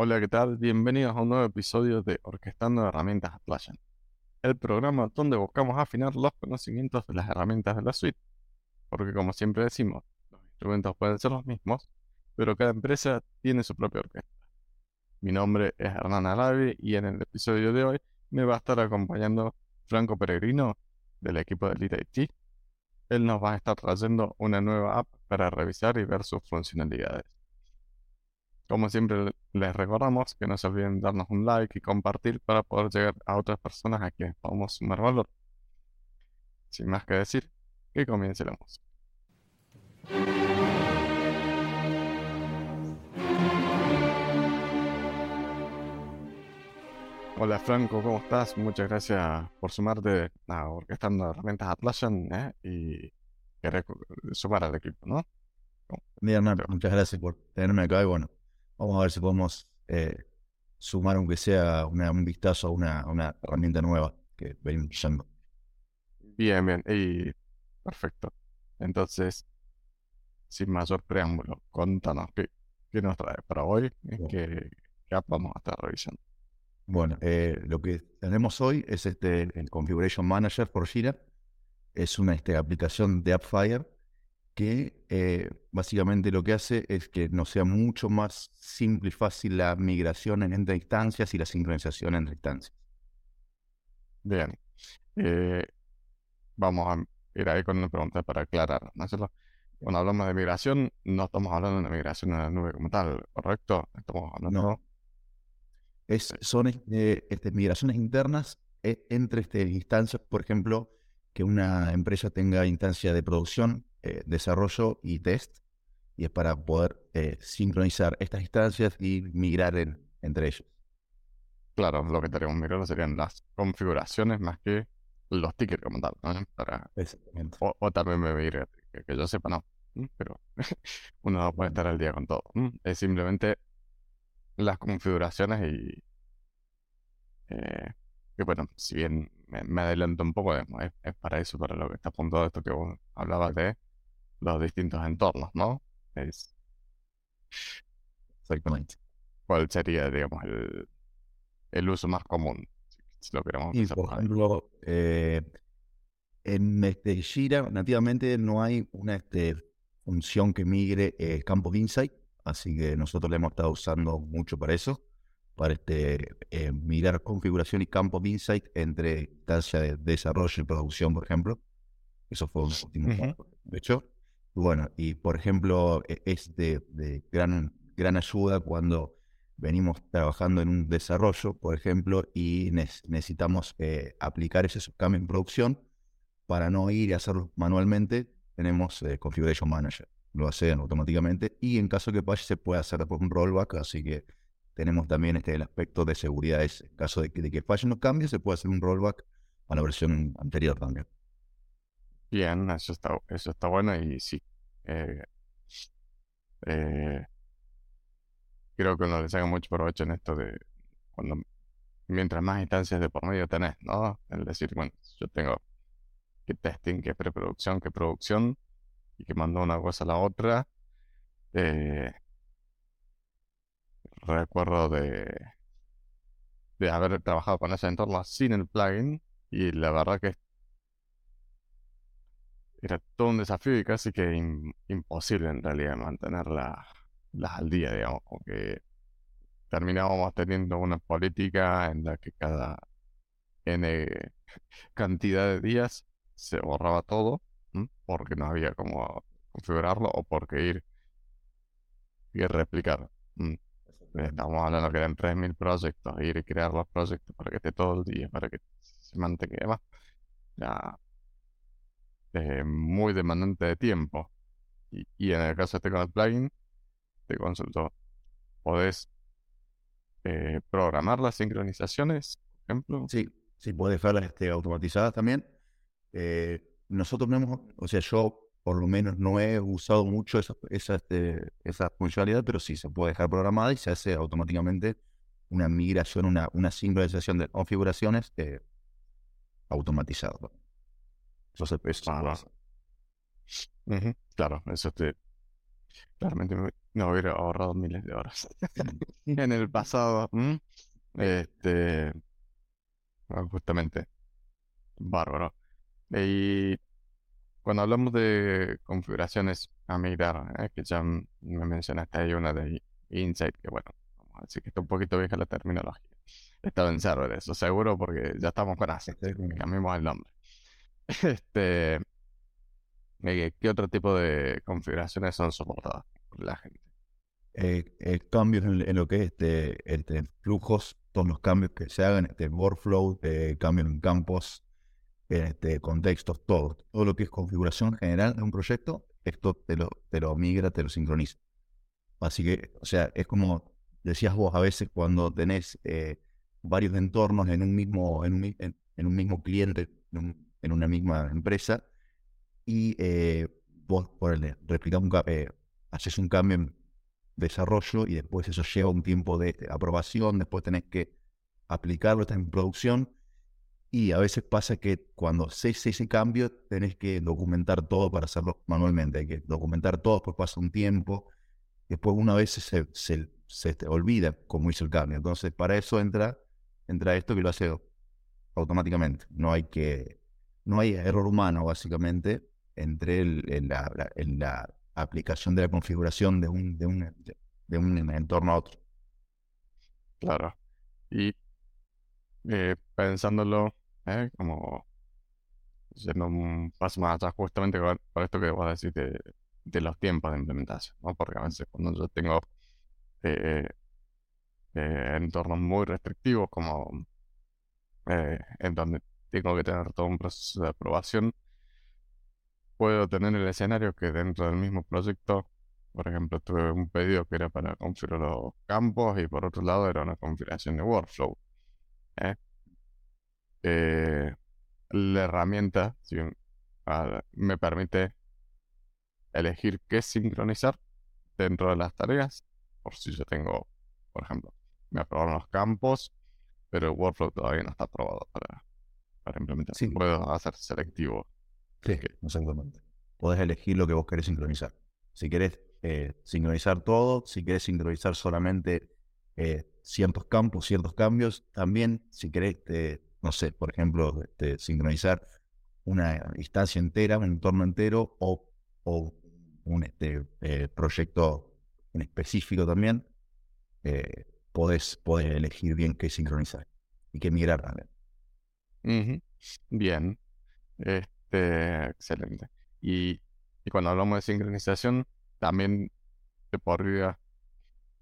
Hola, ¿qué tal? Bienvenidos a un nuevo episodio de Orquestando Herramientas Atlassian, el programa donde buscamos afinar los conocimientos de las herramientas de la suite, porque como siempre decimos, los instrumentos pueden ser los mismos, pero cada empresa tiene su propia orquesta. Mi nombre es Hernán Alavi y en el episodio de hoy me va a estar acompañando Franco Peregrino del equipo de Elite IT. Él nos va a estar trayendo una nueva app para revisar y ver sus funcionalidades. Como siempre les recordamos que no se olviden darnos un like y compartir para poder llegar a otras personas a quienes podamos sumar valor. Sin más que decir, que comience la música. Hola Franco, ¿cómo estás? Muchas gracias por sumarte a Orquestando Herramientas Atlassian ¿eh? y querer sumar al equipo, ¿no? Bien, muchas gracias por tenerme acá y bueno, Vamos a ver si podemos eh, sumar, aunque sea un vistazo a una, herramienta nueva que venimos usando. Bien, bien. Y perfecto. Entonces, sin mayor preámbulo, contanos qué, nos trae para hoy, qué, qué vamos a estar revisando. Bueno, eh, lo que tenemos hoy es este el Configuration Manager por Jira. Es una este, aplicación de AppFire que eh, básicamente lo que hace es que nos sea mucho más simple y fácil la migración entre instancias y la sincronización entre instancias. Bien. Eh, vamos a ir ahí con una pregunta para aclarar. ¿no? Cuando hablamos de migración, no estamos hablando de migración a la nube como tal, ¿correcto? Estamos hablando... No. Es, son este, este, migraciones internas eh, entre este, instancias, por ejemplo, que una empresa tenga instancia de producción eh, desarrollo y test, y es para poder eh, sincronizar estas instancias y migrar entre ellos. Claro, lo que estaríamos mirando serían las configuraciones más que los tickets como tal, Para... O, también me voy que, que, yo sepa, no, pero uno no puede estar al día con todo. Es simplemente las configuraciones y eh, que bueno, si bien me, adelanto un poco, es, es, para eso, para lo que está apuntado esto que vos hablabas de los distintos entornos, ¿no? Es... Exactamente. ¿Cuál sería, digamos, el, el uso más común? Si lo queremos y, por ejemplo, eh, en este Jira nativamente no hay una este, función que migre eh, campo insight, así que nosotros le hemos estado usando mucho para eso, para este, eh, mirar configuración y campo insight entre instancia de desarrollo y producción, por ejemplo. Eso fue un último. De hecho, bueno, y por ejemplo, e, es de, gran, gran ayuda cuando venimos trabajando en un desarrollo, por ejemplo, y necesitamos eh, aplicar ese subcambio en producción para no ir y hacerlo manualmente, tenemos eh, Configuration Manager. Lo hacen automáticamente y en caso que falle se puede hacer después un rollback, así que tenemos también este, el aspecto de seguridad. en caso de que, de que fallen los cambios, se puede hacer un rollback a la versión anterior también. Bien, eso está, eso está bueno y sí. Eh, eh, creo que uno le saca mucho provecho en esto de cuando mientras más instancias de por medio tenés, ¿no? Es decir, bueno, yo tengo que testing, que preproducción, que producción, y que mando una cosa a la otra. Eh, recuerdo de, de haber trabajado con ese entorno sin el plugin, y la verdad que era todo un desafío y casi que imposible en realidad mantenerlas al día, digamos, porque terminábamos teniendo una política en la que cada N cantidad de días se borraba todo, porque no había cómo configurarlo o porque ir y replicar. Estamos hablando que eran 3.000 proyectos, ir y crear los proyectos para que esté todo el día, para que se mantenga. Ya eh, muy demandante de tiempo. Y, en el caso de este con plugin, te consulto, ¿podés eh, programar las sincronizaciones, por ejemplo? Sí, sí, puedes dejarlas este, automatizadas también. Eh, nosotros no hemos, o sea, yo por lo menos no he usado mucho esa, esa, este, esa funcionalidad, pero sí se puede dejar programada y se hace automáticamente una migración, una, una sincronización de configuraciones automatizada. Entonces, Claro, eso te, claramente no hubiera ahorrado miles de horas en el pasado. Este, justamente, bárbaro. Y cuando hablamos de configuraciones a mirar, eh, que ya me mencionaste ahí una de Insight, que bueno, vamos a decir que está un poquito vieja la terminología. Estaba en server eso, seguro, porque ya estamos con Asset, cambiamos el nombre. Este, eh, ¿qué otro tipo de configuraciones son soportadas por la gente? Eh, eh, cambios en, lo que es este, flujos, todos los cambios que se hagan, este workflow, cambios en campos, este, contextos, todo. Todo lo que es configuración general de un proyecto, esto te lo, te lo migra, te lo sincroniza. Así que, o sea, es como decías vos a veces cuando tenés varios entornos en un mismo, en un, en, un mismo cliente, en, una misma empresa, y eh, vos por el, un, eh, haces un cambio en desarrollo y después eso lleva un tiempo de aprobación, después tenés que aplicarlo, está en producción, y a veces pasa que cuando haces ese cambio tenés que documentar todo para hacerlo manualmente, hay que documentar todo, después pasa un tiempo, después una vez se, se, se te olvida cómo hizo el cambio. Entonces, para eso entra entra esto que lo hace automáticamente. No hay que, no hay error humano básicamente entre el, la, aplicación de la configuración de un, de un, de un entorno a otro. Claro. Y eh, pensándolo eh, como yendo un paso más atrás justamente por, esto que voy a decir de, los tiempos de implementación, ¿no? Porque a veces cuando yo tengo eh, eh, entornos muy restrictivos como eh, en donde tengo que tener todo un proceso de aprobación, puedo tener el escenario que dentro del mismo proyecto, por ejemplo, tuve un pedido que era para configurar los campos y por otro lado era una configuración de workflow. ¿eh? la herramienta me permite elegir qué sincronizar dentro de las tareas, por si yo tengo, por ejemplo, me aprobaron los campos, pero el workflow todavía no está aprobado para, para implementar. Sí. Puedo hacer selectivo. Sí, exactamente. Podés elegir lo que vos querés sincronizar. Si querés eh, sincronizar todo, si querés sincronizar solamente eh, ciertos campos, ciertos cambios, también si querés, eh, no sé, por ejemplo, este, sincronizar una instancia entera, un entorno entero o, o un este, proyecto en específico también, podés, elegir bien qué sincronizar y qué migrar también. Bien, este, excelente. Y, cuando hablamos de sincronización, también se podría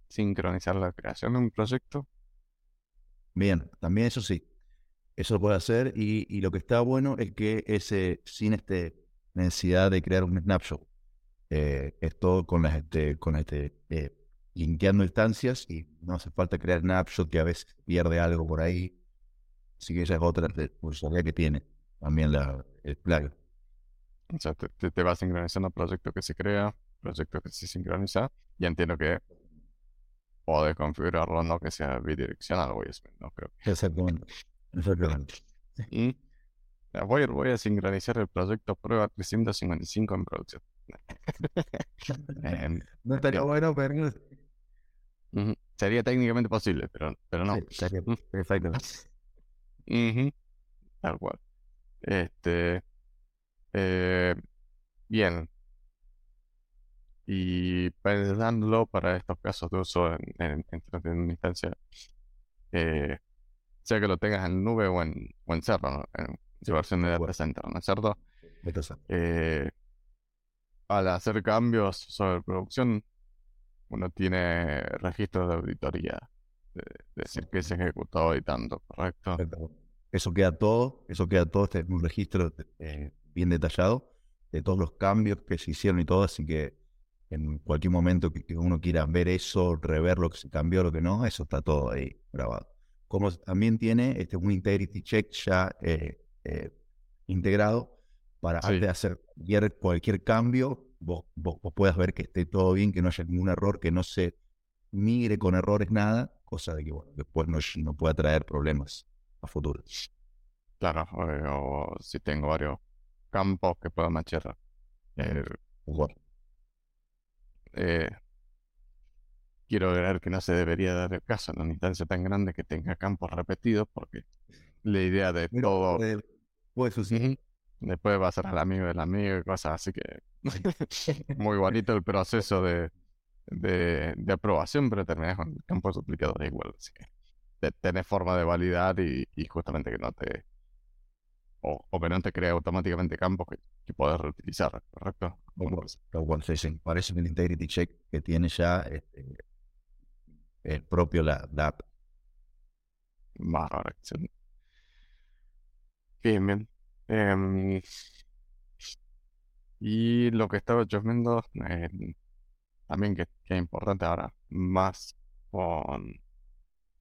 sincronizar la creación de un proyecto. Bien, también eso sí, eso lo puede hacer y, lo que está bueno es que ese, sin este necesidad de crear un snapshot, eh, es todo con las, este, con este, eh, linkeando instancias y no hace falta crear snapshot que a veces pierde algo por ahí. Así que esa es otra funcionalidad que tiene también la, el plugin. O sea, te, te, va sincronizando proyecto que se crea, proyecto que se sincroniza, y entiendo que podés configurarlo no que sea bidireccional, voy a, no creo. Exactamente. Exactamente. Y voy, voy a sincronizar el proyecto prueba 355 en producción. No estaría bueno, pero Sería técnicamente posible, pero, pero no. Tal cual. Este. Eh, bien. Y pensándolo para estos casos de uso en, en, en, una instancia, eh, sea que lo tengas en nube o en, o en server, en su versión de data center, ¿no es cierto? Eh, al hacer cambios sobre producción, uno tiene registros de auditoría, de, decir que se ejecutó y tanto, ¿correcto? Eso queda todo, eso queda todo, este es un registro eh, bien detallado de todos los cambios que se hicieron y todo, así que en cualquier momento que, uno quiera ver eso, rever lo que se cambió, lo que no, eso está todo ahí grabado. Como también tiene este, un integrity check ya eh, eh, integrado para antes de hacer cualquier cambio, vos, vos, puedas ver que esté todo bien, que no haya ningún error, que no se migre con errores nada, cosa de que bueno, después no, no pueda traer problemas a futuro. Claro, o, si tengo varios campos que puedo machar. Eh, eh, quiero creer que no se debería dar el caso en una instancia tan grande que tenga campos repetidos, porque la idea de todo. Después va a ser el amigo del amigo y cosas así que. muy bonito el proceso de, de, de aprobación, pero terminas con campos duplicados igual. Así que tenés forma de validar y, y justamente que no te o, que no te crea automáticamente campos que, que puedes reutilizar, ¿correcto? se parece el integrity check que tiene ya este, el propio la, app. Bien, bien. Em, y lo que estaba yo viendo em, también que, que, es importante ahora, más con,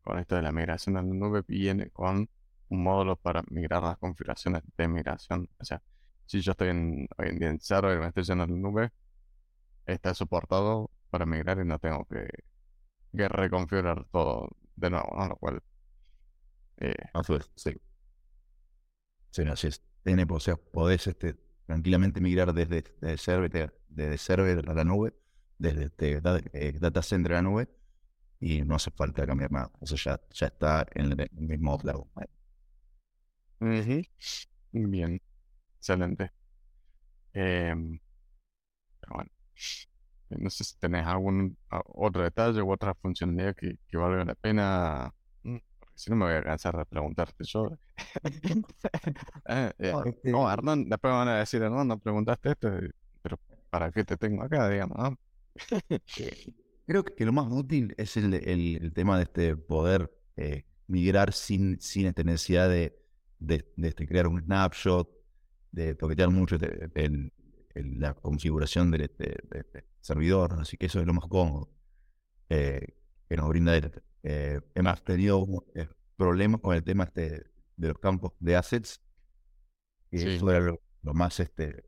con esto de la migración a la nube, viene con un módulo para migrar las configuraciones de migración. O sea, si yo estoy en, hoy en server y me estoy yendo a la nube, está soportado para migrar y no tengo que, que reconfigurar todo de nuevo, ¿no? Lo cual... Eh, sí. Sí, así es. Tiene, o sea, podés este, tranquilamente migrar desde, desde, server, desde server a la nube, desde este, eh, data center a la nube, y no hace falta cambiar nada. O sea, ya, ya está en el mismo lado. Bien, excelente. Em, bueno, no sé si tenés algún otro detalle u otra funcionalidad que, que valga la pena. Mm, porque si no me voy a cansar de preguntarte yo. Eh, eh, este no, Hernán, después me van a decir, Hernán, no preguntaste esto, pero ¿para qué te tengo acá, digamos? ¿no? Creo que lo más útil es el, el, el tema de este poder eh, migrar sin, sin esta necesidad de de, este, crear un snapshot, de toquetear mucho de, la configuración del, servidor, así que eso es lo más cómodo eh, que nos brinda eh, hemos tenido eh, problemas con el tema este de los campos de assets, que eso era lo, más este,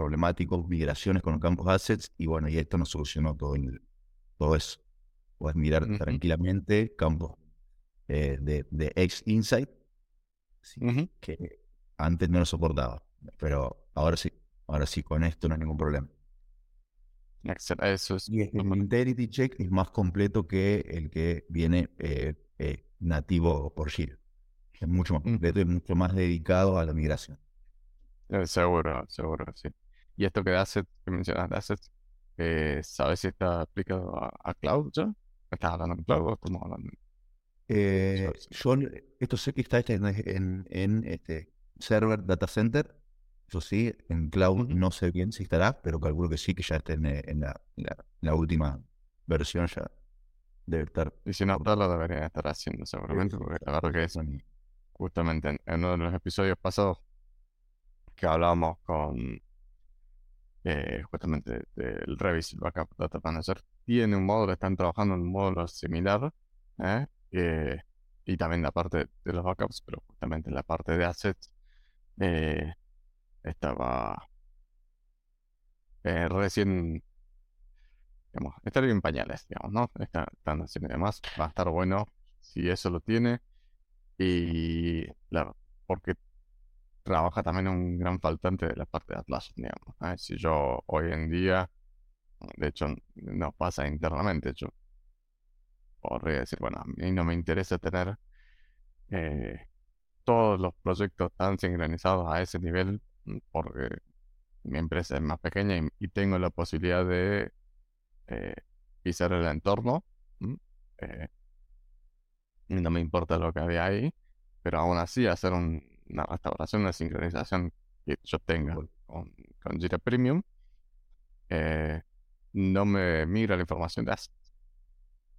problemático, migraciones con los campos assets, y bueno, y esto nos solucionó todo, todo eso. Puedes mirar tranquilamente campos de, de X Insight que antes no lo soportaba, pero ahora sí, ahora sí, con esto no hay ningún problema. Eso es y el Integrity Check es más completo que el que viene eh, eh, nativo por Shield. Es mucho más completo y mucho más dedicado a la migración. Eh, seguro, seguro, sí. Y esto que hace, que mencionas de Assets, ¿sabes si está aplicado a, Cloud ya? ¿Estás hablando de Cloud o estamos hablando eh, yo esto sé que está en, en, este server data center. Eso sí, en cloud no sé bien si estará, pero calculo que sí, que ya esté en, en, la, la, última versión ya debe estar. Y si no está, lo debería estar haciendo seguramente, porque la verdad que es justamente en, uno de los episodios pasados que hablábamos con eh, justamente del Revis Backup Data Manager, tiene un módulo, están trabajando en un módulo similar, ¿eh? Eh, y también la parte de los backups, pero justamente la parte de assets eh, estaba recién, digamos, está en pañales, digamos, ¿no? Está, están haciendo demás, va a estar bueno si eso lo tiene y claro, porque trabaja también un gran faltante de la parte de Atlas, digamos. Si yo hoy en día, de hecho, no pasa internamente, yo podría decir, bueno, a mí no me interesa tener eh, todos los proyectos tan sincronizados a ese nivel porque mi empresa es más pequeña y, tengo la posibilidad de eh, pisar el entorno. Eh, no me importa lo que había ahí, pero aún así hacer una restauración, una sincronización que yo tenga con, con Jira Premium, no me mira la información de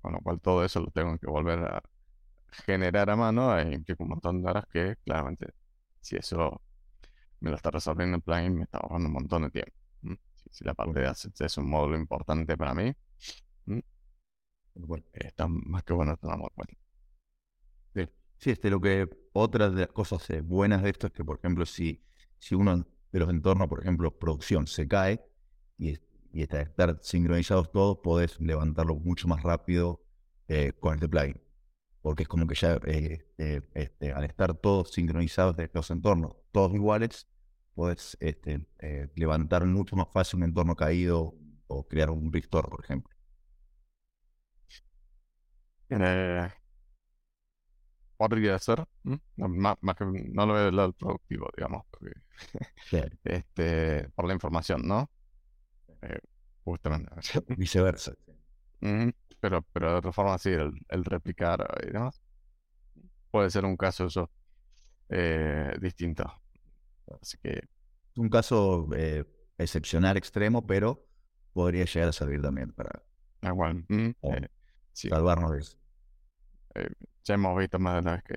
con lo cual todo eso lo tengo que volver a generar a mano e implica un montón de horas que claramente si eso me lo está resolviendo el plugin me está ahorrando un montón de tiempo. Si, la parte de assets es un módulo importante para mí, está más que bueno tenerlo en cuenta. Sí. este, lo que otra de las cosas eh, buenas de esto es que, por ejemplo, si, si uno de los entornos, por ejemplo, producción, se cae y y estar sincronizados todos, podés levantarlo mucho más rápido eh, con este plugin. Porque es como que ya eh, eh, este, al estar todos sincronizados de los entornos, todos iguales, puedes este, levantar mucho más fácil un entorno caído o crear un restore, por ejemplo. Eh, podría ser, más, que no lo veo del lado productivo, digamos, porque, este, por la información, ¿no? Eh, justamente. Viceversa. Pero, pero de otra forma, sí, el, replicar y demás puede ser un caso eso eh, distinto. Así que. Un caso eh, excepcional, extremo, pero podría llegar a servir también para Igual. eh, salvarnos de eso. Ya hemos visto más de una vez que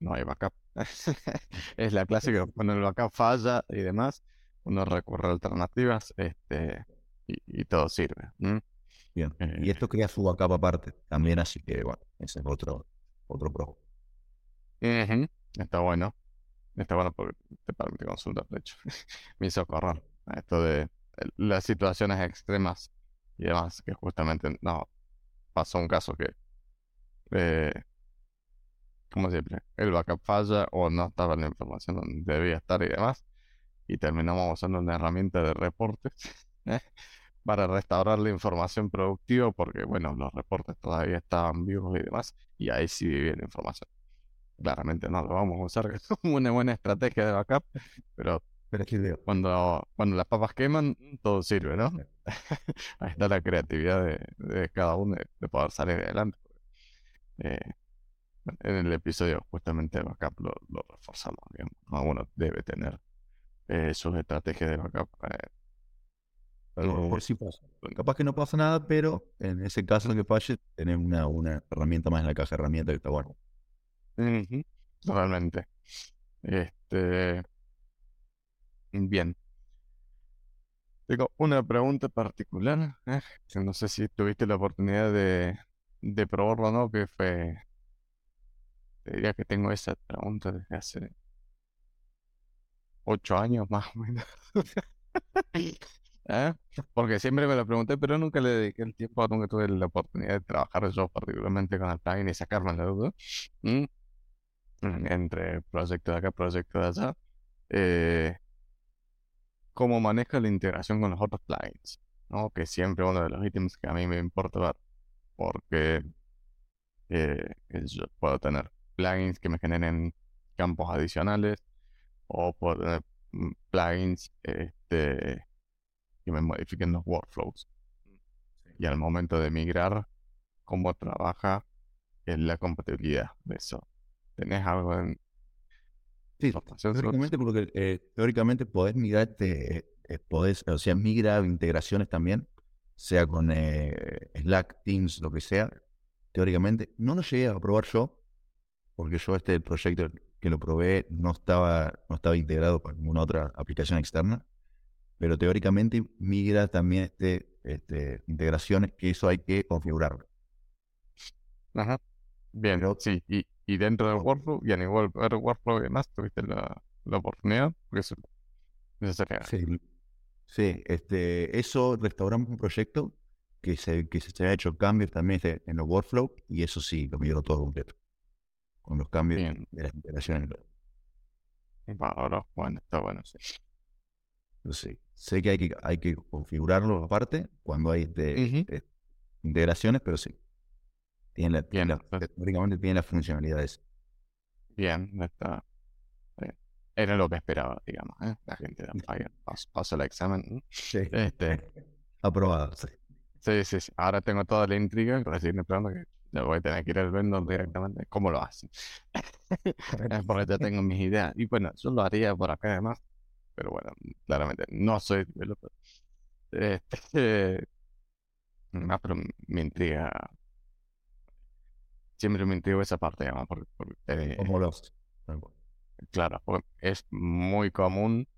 no hay backup. es la clásica, cuando el backup falla y demás, uno recurre a alternativas este, y, todo sirve. Bien. y esto crea su backup aparte también, así que bueno, ese es otro, otro pro. Está bueno. Está bueno porque te permite consultar, de hecho. Me hizo correr esto de las situaciones extremas y demás, que justamente no pasó un caso que, eh, como siempre, el backup falla o no estaba la información donde debía estar y demás, y terminamos usando una herramienta de reportes para restaurar la información productiva, porque, bueno, los reportes todavía estaban vivos y demás, y ahí sí vivía la información claramente no lo vamos a usar como una buena estrategia de backup, pero, cuando, cuando las papas queman, todo sirve, ¿no? Ahí está la creatividad de, cada uno de, poder salir adelante. Eh, en el episodio justamente de backup lo, reforzamos, digamos. Uno debe tener eh, sus estrategias de backup. Eh, por si pasa. Capaz que no pasa nada, pero en ese caso que falle, tener una, una herramienta más en la caja de herramientas que está bueno. Totalmente. Este. Bien. Tengo una pregunta particular. ¿eh? No sé si tuviste la oportunidad de, de probarlo o no, que fue. Te diría que tengo esa pregunta desde hace ocho años más o menos. ¿Eh? Porque siempre me lo pregunté, pero nunca le dediqué el tiempo, nunca tuve la oportunidad de trabajar yo particularmente con el plugin y sacarme la duda entre proyecto de acá, proyecto de allá, eh, cómo maneja la integración con los otros plugins, ¿no? Que siempre uno de los ítems que a mí me importa ver, porque eh, yo puedo tener plugins que me generen campos adicionales o puedo tener mm, plugins este, que me modifiquen los workflows. Y al momento de migrar, cómo trabaja en la compatibilidad de eso. ¿Tenés algo en...? Sí, teóricamente, porque eh, teóricamente podés migrar, eh, podés, o sea, migrar integraciones también, sea con eh, Slack, Teams, lo que sea. Teóricamente, no lo llegué a probar yo, porque yo este proyecto que lo probé no estaba, no estaba integrado con ninguna otra aplicación externa, pero teóricamente migra también este, este, integraciones que eso hay que configurarlo. Ajá. Bien, sí. Y, y dentro del workflow, y a nivel de workflow y demás, tuviste la, la oportunidad, porque eso, sería. Sí, sí este, eso restauramos un proyecto que se, que se ha hecho cambios también en los workflow, y eso sí, lo migró todo completo. Con los cambios de las integraciones. Ahora, bueno, está bueno, sí. Sé que hay que, hay que configurarlo aparte cuando hay este integraciones, pero sí, tiene la, Bien, tiene las funcionalidades. Bien, está. Era lo que esperaba, digamos. ¿eh? La gente de pasó, el examen. Sí. Este, Aprobado, sí. Sí, sí, Ahora tengo toda la intriga, recién pregunto que ya voy a tener que ir al vendor directamente. ¿Cómo lo hacen? Porque ya tengo mis ideas. Y bueno, yo lo haría por acá además. Pero bueno, claramente no soy developer. Este, más pero me intriga siempre me intrigo esa parte, además, porque, eh, Claro, es muy común.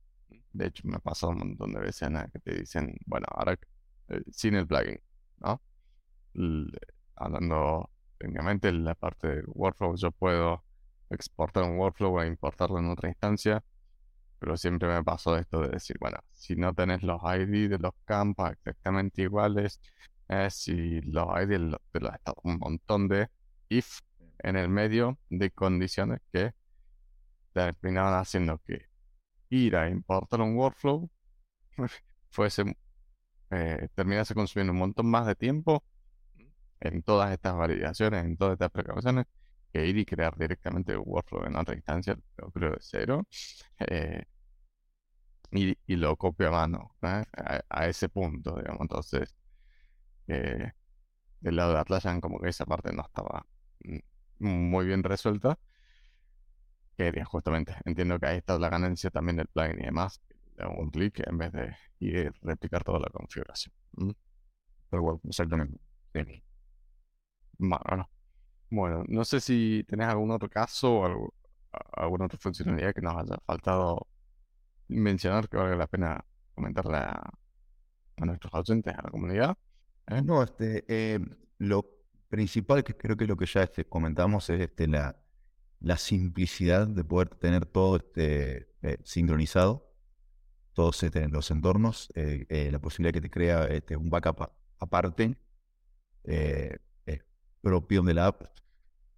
De hecho, me ha pasado un montón de veces que te dicen, bueno, ahora eh, sin el plugin, ¿no? Hablando técnicamente, la parte del workflow, yo puedo exportar un workflow e importarlo en otra instancia, pero siempre me pasó esto de decir, bueno, si no tenés los ID de los campos exactamente iguales, eh, si los ID de los, de un montón de if en el medio de condiciones que terminaban haciendo que ir a importar un workflow fuese eh, terminase consumiendo un montón más de tiempo en todas estas validaciones, en todas estas precauciones, que ir y crear directamente el workflow en otra instancia, lo creo de cero. Eh, y, lo copio a mano a, ese punto, digamos. Entonces, eh, del lado de Atlassian, como que esa parte no estaba mm, muy bien resuelta. Que justamente, entiendo que ahí está la ganancia también del plugin y demás. un clic en vez de ir replicar toda la configuración. Pero bueno, exactamente. Bueno, bueno, no sé si tenés algún otro caso o alguna otra funcionalidad que nos haya faltado mencionar que valga la pena comentarle a, nuestros oyentes, a la comunidad. ¿eh? No, este, eh, lo principal que creo que lo que ya este, comentamos es este, la, la simplicidad de poder tener todo este, eh, sincronizado, todos este, los entornos, la posibilidad que te crea este, un backup aparte, propio de la app,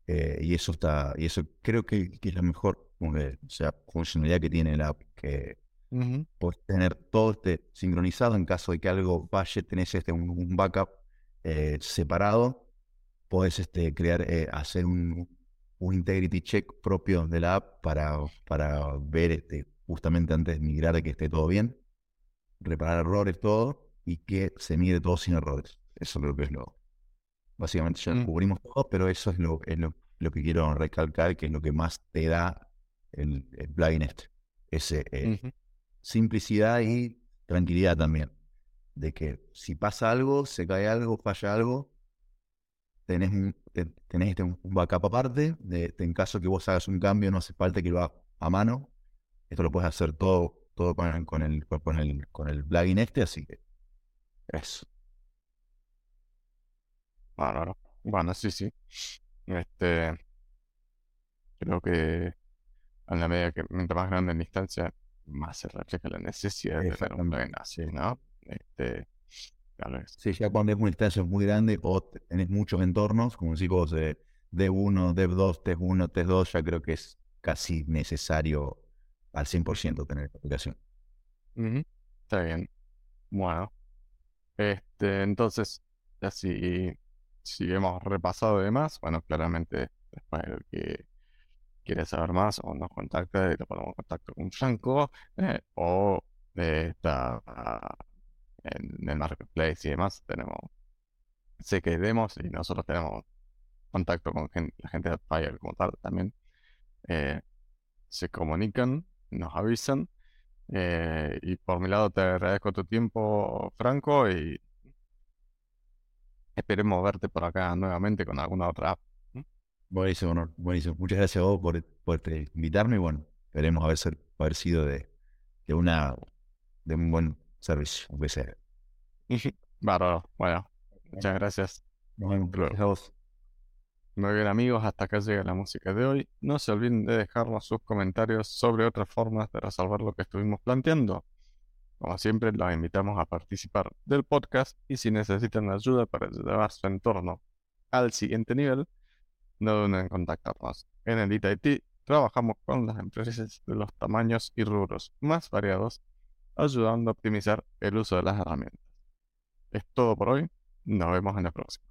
eh, y eso está, y eso creo que, es la mejor sea, funcionalidad que tiene la app, que puedes tener todo este sincronizado en caso de que algo falle, tenés este un, backup eh, separado, puedes este, crear, eh, hacer un, un, integrity check propio de la app para, para ver este, justamente antes de migrar que esté todo bien, reparar errores, todo, y que se mire todo sin errores. Eso creo que es lo, Básicamente ya mm. cubrimos todo, pero eso es lo, es lo, que quiero recalcar, que es lo que más te da el, el plugin este. Ese, eh, simplicidad y tranquilidad también. De que si pasa algo, se cae algo, falla algo, tenés, un, tenés este, un backup aparte. De, en caso que vos hagas un cambio, no hace falta que lo hagas a mano. Esto lo puedes hacer todo, todo con, con, el, con, el, con el plugin este, así que eso. Bueno, bueno, sí, sí. Este, creo que en la medida que mientras más grande la instancia, más se refleja la necesidad de tener un plugin así, ¿no? Este, Sí, ya cuando es una instancia muy grande o tenés muchos entornos, como decís de D1, Dev2, T1, T2, ya creo que es casi necesario al 100% tener esta aplicación. Está bien. Bueno, este, entonces, así si hemos repasado demás, bueno, claramente después el que quiere saber más o nos contacta y le ponemos contacto con Franco eh, o está en el marketplace y demás, tenemos sé que demos y nosotros tenemos contacto con la gente de Fire como tal también. Eh, se comunican, nos avisan. Eh, y por mi lado te agradezco tu tiempo, Franco, y Esperemos verte por acá nuevamente con alguna otra app. Buenísimo, buenísimo. Muchas gracias a vos por, por este, invitarme y bueno, esperemos haber, ser, haber sido de, de, una, de un buen servicio, un. Bárbaro, bueno, muchas gracias. Nos vemos. Muy bien amigos, hasta acá llega la música de hoy. No se olviden de dejarnos sus comentarios sobre otras formas de resolver lo que estuvimos planteando. Como siempre, los invitamos a participar del podcast y si necesitan ayuda para llevar su entorno al siguiente nivel, no duden en contactarnos. En el IT trabajamos con las empresas de los tamaños y rubros más variados, ayudando a optimizar el uso de las herramientas. Es todo por hoy, nos vemos en la próxima.